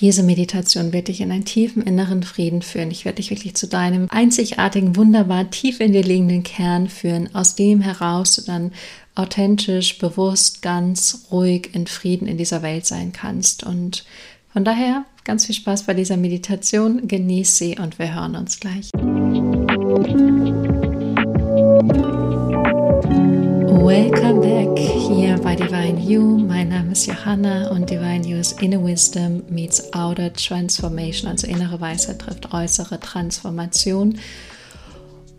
Diese Meditation wird dich in einen tiefen inneren Frieden führen. Ich werde dich wirklich zu deinem einzigartigen, wunderbar tief in dir liegenden Kern führen, aus dem heraus du dann authentisch, bewusst, ganz ruhig in Frieden in dieser Welt sein kannst. Und von daher ganz viel Spaß bei dieser Meditation, genieß sie und wir hören uns gleich. Welcome back hier Divine You. Mein Name ist Johanna und Divine You ist Inner Wisdom meets Outer Transformation, also innere Weisheit trifft äußere Transformation.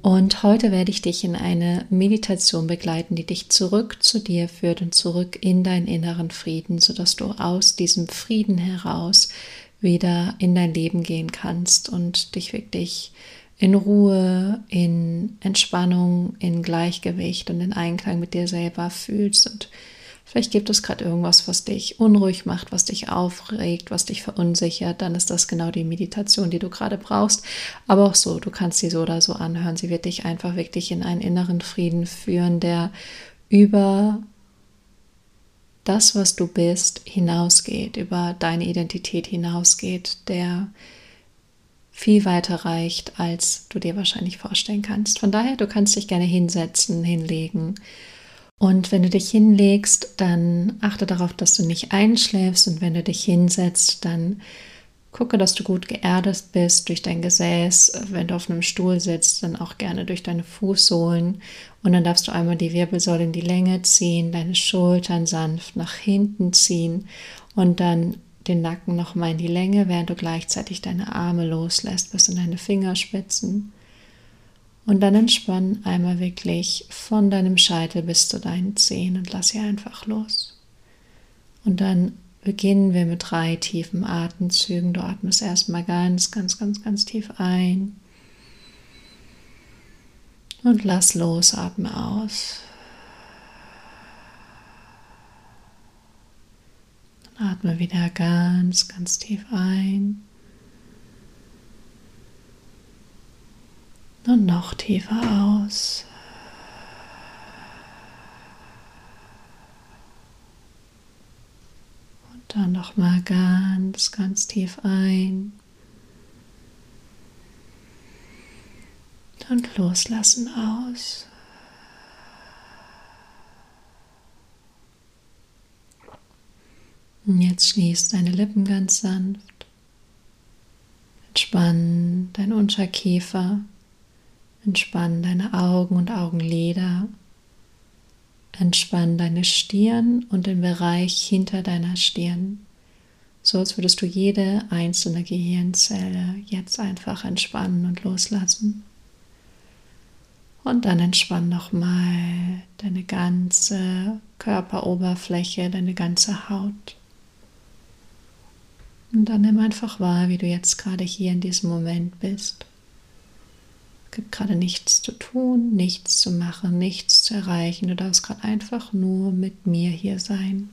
Und heute werde ich dich in eine Meditation begleiten, die dich zurück zu dir führt und zurück in deinen inneren Frieden, sodass du aus diesem Frieden heraus wieder in dein Leben gehen kannst und dich wirklich in Ruhe, in Entspannung, in Gleichgewicht und in Einklang mit dir selber fühlst. Und vielleicht gibt es gerade irgendwas, was dich unruhig macht, was dich aufregt, was dich verunsichert, dann ist das genau die Meditation, die du gerade brauchst. Aber auch so, du kannst sie so oder so anhören. Sie wird dich einfach wirklich in einen inneren Frieden führen, der über das, was du bist, hinausgeht, über deine Identität hinausgeht, der viel weiter reicht, als du dir wahrscheinlich vorstellen kannst. Von daher, du kannst dich gerne hinsetzen, hinlegen. Und wenn du dich hinlegst, dann achte darauf, dass du nicht einschläfst. Und wenn du dich hinsetzt, dann gucke, dass du gut geerdet bist durch dein Gesäß. Wenn du auf einem Stuhl sitzt, dann auch gerne durch deine Fußsohlen. Und dann darfst du einmal die Wirbelsäule in die Länge ziehen, deine Schultern sanft nach hinten ziehen und dann den Nacken nochmal in die Länge, während du gleichzeitig deine Arme loslässt bis in deine Fingerspitzen. Und dann entspann einmal wirklich von deinem Scheitel bis zu deinen Zehen und lass sie einfach los. Und dann beginnen wir mit drei tiefen Atemzügen. Du atmest erstmal ganz, ganz, ganz, ganz tief ein. Und lass los, atme aus. Atme wieder ganz, ganz tief ein. Und noch tiefer aus. Und dann noch mal ganz, ganz tief ein. Und loslassen aus. Und jetzt schließ deine Lippen ganz sanft. Entspann dein Unterkiefer. Entspann deine Augen und Augenlider. Entspann deine Stirn und den Bereich hinter deiner Stirn. So als würdest du jede einzelne Gehirnzelle jetzt einfach entspannen und loslassen. Und dann entspann nochmal deine ganze Körperoberfläche, deine ganze Haut. Und dann nimm einfach wahr, wie du jetzt gerade hier in diesem Moment bist. Gibt gerade nichts zu tun, nichts zu machen, nichts zu erreichen. Du darfst gerade einfach nur mit mir hier sein.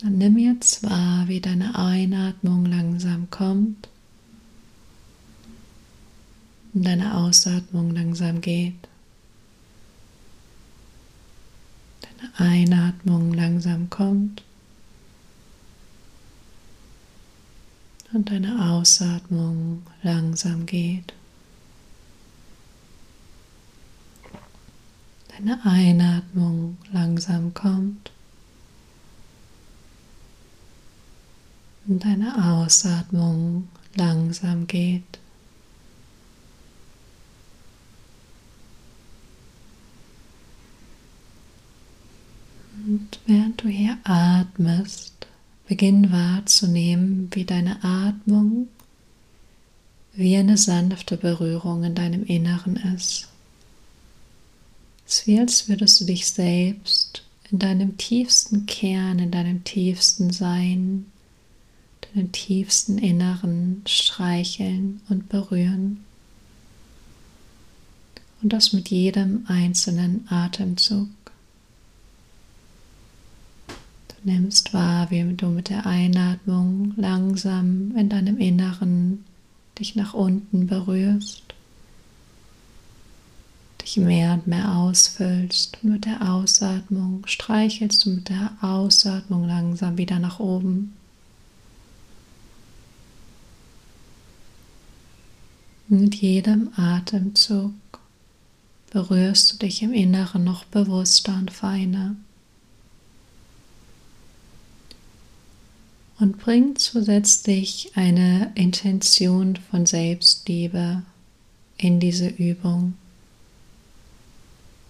Dann nimm jetzt wahr, wie deine Einatmung langsam kommt und deine Ausatmung langsam geht. Einatmung langsam kommt und deine Ausatmung langsam geht. Deine Einatmung langsam kommt und deine Ausatmung langsam geht. Und während du hier atmest, beginn wahrzunehmen, wie deine Atmung wie eine sanfte Berührung in deinem Inneren ist. Es ist wie als würdest du dich selbst in deinem tiefsten Kern, in deinem tiefsten Sein, deinem tiefsten Inneren streicheln und berühren. Und das mit jedem einzelnen Atemzug nimmst wahr, wie du mit der Einatmung langsam in deinem Inneren dich nach unten berührst, dich mehr und mehr ausfüllst. Und mit der Ausatmung streichelst du mit der Ausatmung langsam wieder nach oben. Mit jedem Atemzug berührst du dich im Inneren noch bewusster und feiner. Und bring zusätzlich eine Intention von Selbstliebe in diese Übung,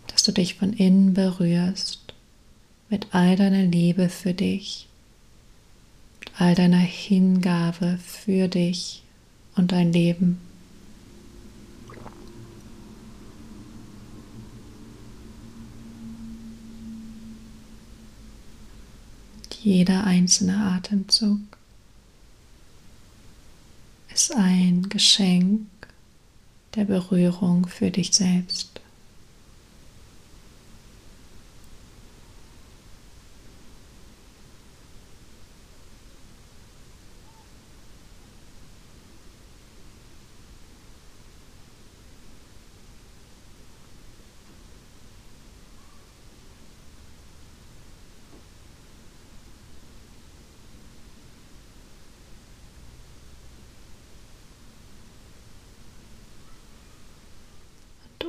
dass du dich von innen berührst mit all deiner Liebe für dich, mit all deiner Hingabe für dich und dein Leben. Jeder einzelne Atemzug ist ein Geschenk der Berührung für dich selbst.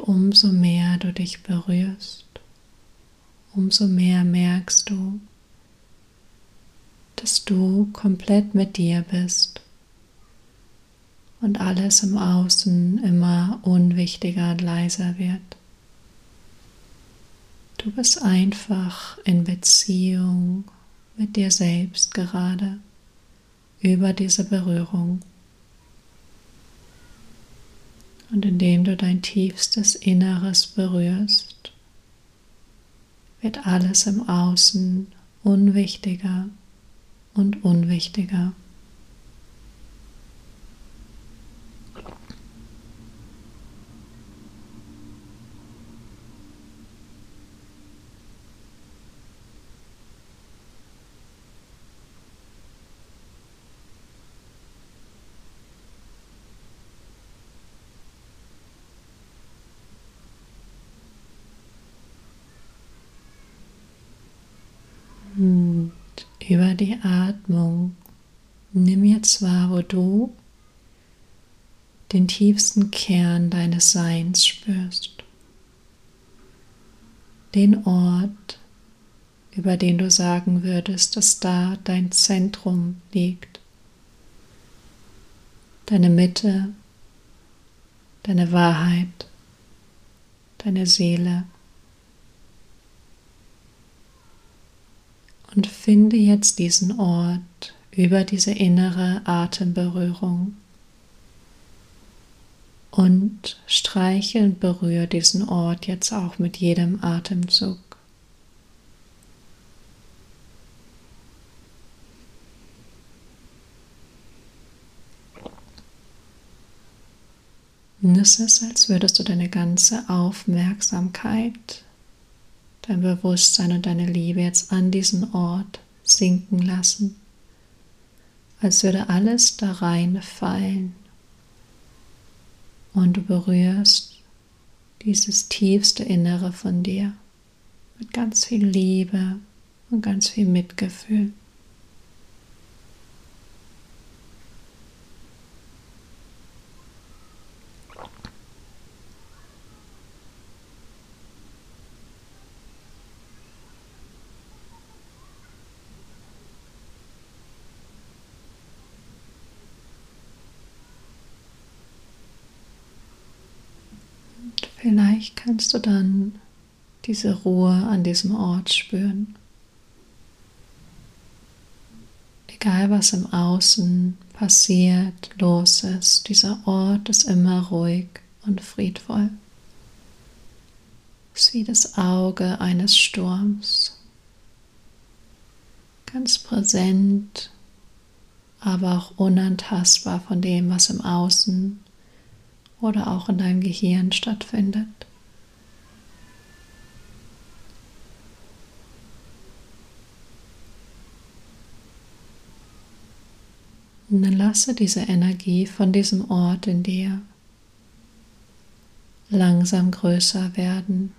Umso mehr du dich berührst, umso mehr merkst du, dass du komplett mit dir bist und alles im Außen immer unwichtiger und leiser wird. Du bist einfach in Beziehung mit dir selbst gerade über diese Berührung. Und indem du dein tiefstes Inneres berührst, wird alles im Außen unwichtiger und unwichtiger. Und über die Atmung nimm jetzt wahr, wo du den tiefsten Kern deines Seins spürst. Den Ort, über den du sagen würdest, dass da dein Zentrum liegt. Deine Mitte, deine Wahrheit, deine Seele. Und finde jetzt diesen Ort über diese innere Atemberührung. Und streiche und berühre diesen Ort jetzt auch mit jedem Atemzug. Und es ist, als würdest du deine ganze Aufmerksamkeit dein Bewusstsein und deine Liebe jetzt an diesen Ort sinken lassen, als würde alles da reinfallen und du berührst dieses tiefste Innere von dir mit ganz viel Liebe und ganz viel Mitgefühl. Vielleicht kannst du dann diese Ruhe an diesem Ort spüren. Egal was im Außen passiert, los ist, dieser Ort ist immer ruhig und friedvoll. Es ist wie das Auge eines Sturms. Ganz präsent, aber auch unantastbar von dem, was im Außen oder auch in deinem Gehirn stattfindet. Und dann lasse diese Energie von diesem Ort in dir langsam größer werden.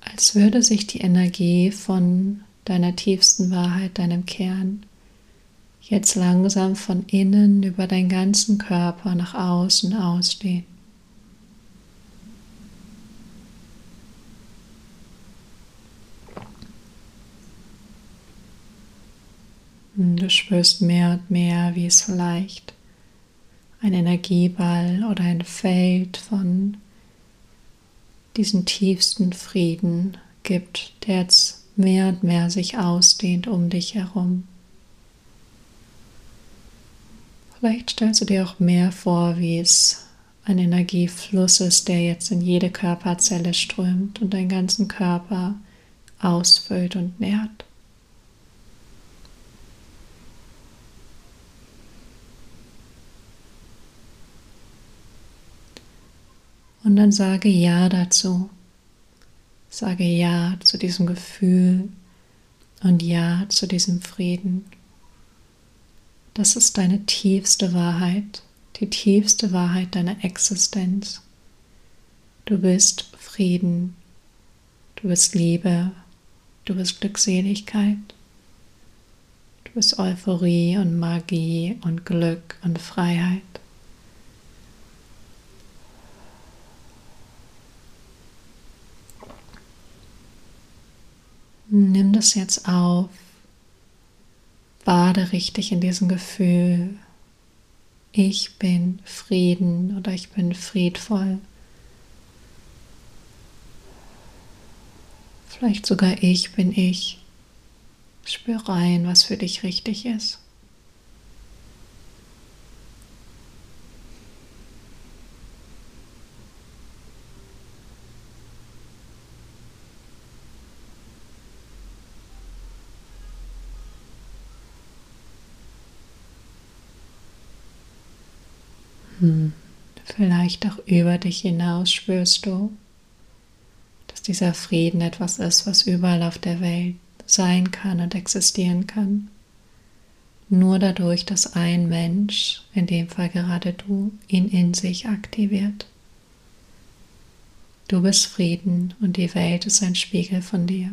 Als würde sich die Energie von deiner tiefsten Wahrheit, deinem Kern, jetzt langsam von innen über deinen ganzen Körper nach außen ausdehnen. Du spürst mehr und mehr, wie es vielleicht ein Energieball oder ein Feld von diesen tiefsten Frieden gibt, der jetzt mehr und mehr sich ausdehnt um dich herum. Vielleicht stellst du dir auch mehr vor, wie es ein Energiefluss ist, der jetzt in jede Körperzelle strömt und deinen ganzen Körper ausfüllt und nährt. Und dann sage Ja dazu. Sage Ja zu diesem Gefühl und Ja zu diesem Frieden. Das ist deine tiefste Wahrheit, die tiefste Wahrheit deiner Existenz. Du bist Frieden, du bist Liebe, du bist Glückseligkeit, du bist Euphorie und Magie und Glück und Freiheit. Nimm das jetzt auf. Bade richtig in diesem Gefühl. Ich bin Frieden oder ich bin friedvoll. Vielleicht sogar ich bin ich. Spür rein, was für dich richtig ist. Hm. Vielleicht auch über dich hinaus spürst du, dass dieser Frieden etwas ist, was überall auf der Welt sein kann und existieren kann. Nur dadurch, dass ein Mensch, in dem Fall gerade du, ihn in sich aktiviert. Du bist Frieden und die Welt ist ein Spiegel von dir.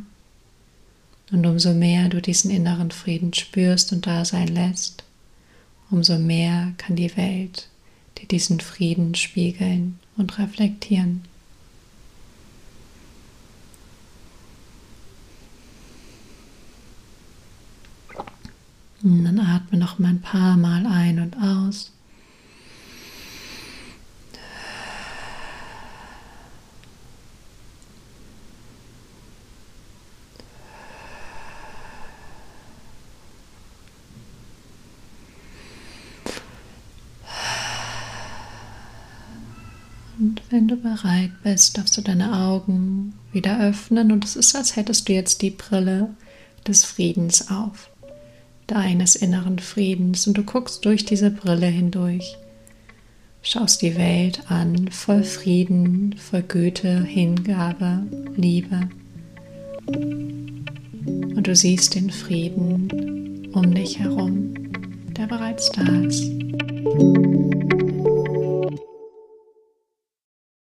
Und umso mehr du diesen inneren Frieden spürst und da sein lässt, umso mehr kann die Welt die diesen Frieden spiegeln und reflektieren. Und dann atme noch mal ein paar Mal ein und aus. Und wenn du bereit bist, darfst du deine Augen wieder öffnen und es ist, als hättest du jetzt die Brille des Friedens auf, deines inneren Friedens und du guckst durch diese Brille hindurch, schaust die Welt an, voll Frieden, voll Güte, Hingabe, Liebe. Und du siehst den Frieden um dich herum, der bereits da ist.